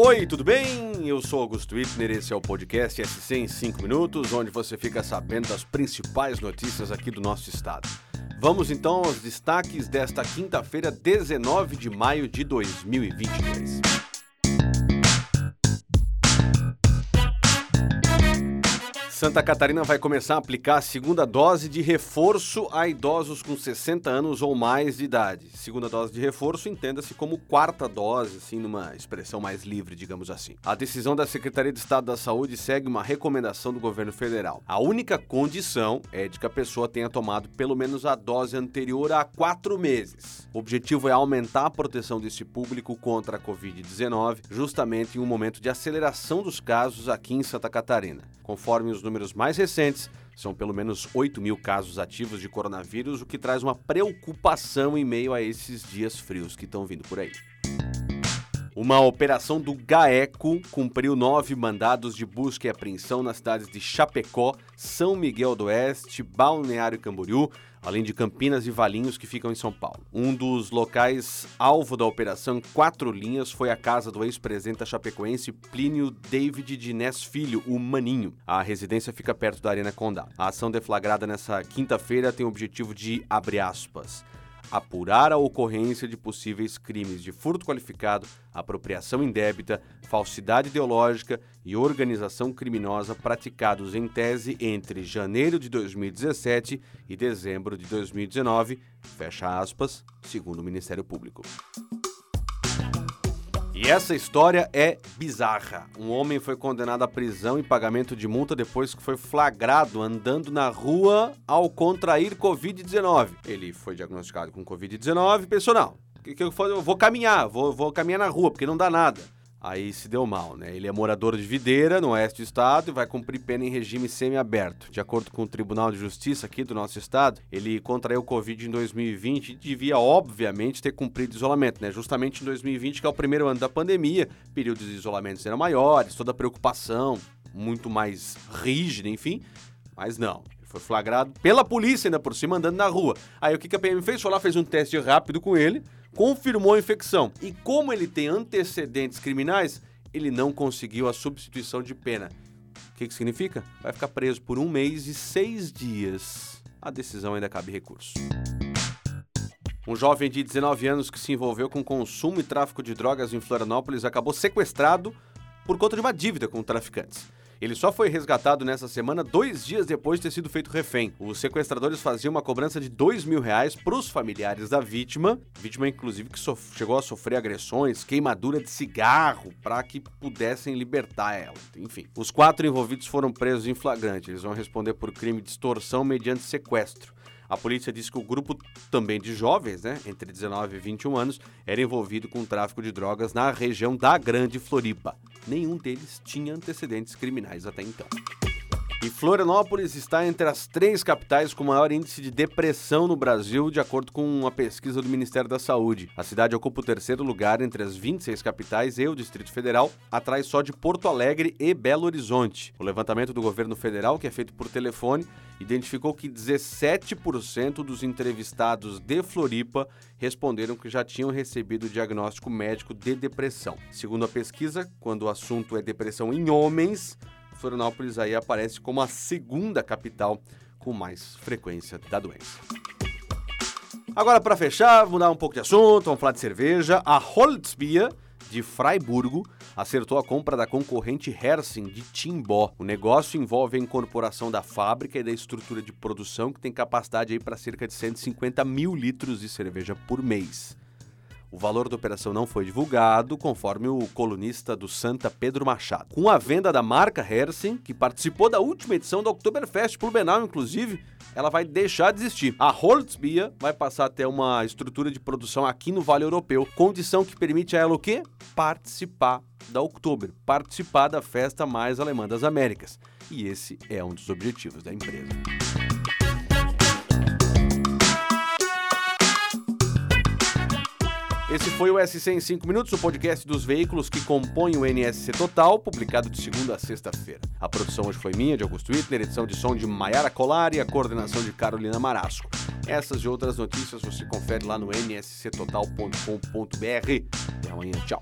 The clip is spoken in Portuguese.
Oi, tudo bem? Eu sou Augusto Wittner, esse é o podcast SC em 5 minutos, onde você fica sabendo das principais notícias aqui do nosso estado. Vamos então aos destaques desta quinta-feira, 19 de maio de 2023. Santa Catarina vai começar a aplicar a segunda dose de reforço a idosos com 60 anos ou mais de idade. Segunda dose de reforço entenda-se como quarta dose, assim, numa expressão mais livre, digamos assim. A decisão da Secretaria de Estado da Saúde segue uma recomendação do governo federal. A única condição é de que a pessoa tenha tomado pelo menos a dose anterior há quatro meses. O objetivo é aumentar a proteção desse público contra a Covid-19, justamente em um momento de aceleração dos casos aqui em Santa Catarina. Conforme os números mais recentes, são pelo menos 8 mil casos ativos de coronavírus, o que traz uma preocupação em meio a esses dias frios que estão vindo por aí. Uma operação do GAECO cumpriu nove mandados de busca e apreensão nas cidades de Chapecó, São Miguel do Oeste, Balneário Camboriú, além de Campinas e Valinhos, que ficam em São Paulo. Um dos locais alvo da operação Quatro Linhas foi a casa do ex-presidente chapecoense Plínio David de Ness Filho, o Maninho. A residência fica perto da Arena Condá. A ação deflagrada nessa quinta-feira tem o objetivo de, abre aspas, apurar a ocorrência de possíveis crimes de furto qualificado, apropriação indébita, falsidade ideológica e organização criminosa praticados em tese entre janeiro de 2017 e dezembro de 2019, fecha aspas, segundo o Ministério Público. E essa história é bizarra. Um homem foi condenado à prisão e pagamento de multa depois que foi flagrado andando na rua ao contrair Covid-19. Ele foi diagnosticado com Covid-19 personal. O que, que faço? Eu vou caminhar, vou, vou caminhar na rua, porque não dá nada. Aí se deu mal, né? Ele é morador de Videira, no oeste do estado, e vai cumprir pena em regime semiaberto. De acordo com o Tribunal de Justiça aqui do nosso estado, ele contraiu Covid em 2020 e devia, obviamente, ter cumprido isolamento, né? Justamente em 2020, que é o primeiro ano da pandemia, períodos de isolamento eram maiores, toda a preocupação muito mais rígida, enfim. Mas não, foi flagrado pela polícia ainda por cima, andando na rua. Aí o que a PM fez? Foi lá, fez um teste rápido com ele, confirmou a infecção. E como ele tem antecedentes criminais, ele não conseguiu a substituição de pena. O que, que significa? Vai ficar preso por um mês e seis dias. A decisão ainda cabe recurso. Um jovem de 19 anos que se envolveu com consumo e tráfico de drogas em Florianópolis acabou sequestrado por conta de uma dívida com traficantes. Ele só foi resgatado nessa semana dois dias depois de ter sido feito refém. Os sequestradores faziam uma cobrança de dois mil reais para os familiares da vítima, vítima inclusive que chegou a sofrer agressões, queimadura de cigarro, para que pudessem libertar ela. Enfim, os quatro envolvidos foram presos em flagrante. Eles vão responder por crime de extorsão mediante sequestro. A polícia disse que o grupo também de jovens, né, entre 19 e 21 anos, era envolvido com o tráfico de drogas na região da Grande Floripa. Nenhum deles tinha antecedentes criminais até então. E Florianópolis está entre as três capitais com maior índice de depressão no Brasil, de acordo com uma pesquisa do Ministério da Saúde. A cidade ocupa o terceiro lugar entre as 26 capitais e o Distrito Federal, atrás só de Porto Alegre e Belo Horizonte. O levantamento do governo federal, que é feito por telefone, identificou que 17% dos entrevistados de Floripa responderam que já tinham recebido o diagnóstico médico de depressão. Segundo a pesquisa, quando o assunto é depressão em homens, Florianópolis aí aparece como a segunda capital com mais frequência da doença. Agora, para fechar, mudar um pouco de assunto, vamos falar de cerveja. A Holzbier, de Freiburgo, acertou a compra da concorrente Hersing de Timbó. O negócio envolve a incorporação da fábrica e da estrutura de produção, que tem capacidade para cerca de 150 mil litros de cerveja por mês. O valor da operação não foi divulgado, conforme o colunista do Santa Pedro Machado. Com a venda da marca Hersing, que participou da última edição do Oktoberfest Blumenau, inclusive, ela vai deixar de existir. A Holzbier vai passar a ter uma estrutura de produção aqui no Vale Europeu, condição que permite a ela o quê? Participar da Oktober, participar da festa mais alemã das Américas. E esse é um dos objetivos da empresa. Esse foi o SC em 5 minutos, o podcast dos veículos que compõem o NSC Total, publicado de segunda a sexta-feira. A produção hoje foi minha, de Augusto Wittner, edição de som de Maiara Colar e a coordenação de Carolina Marasco. Essas e outras notícias você confere lá no nsctotal.com.br. Até amanhã, tchau.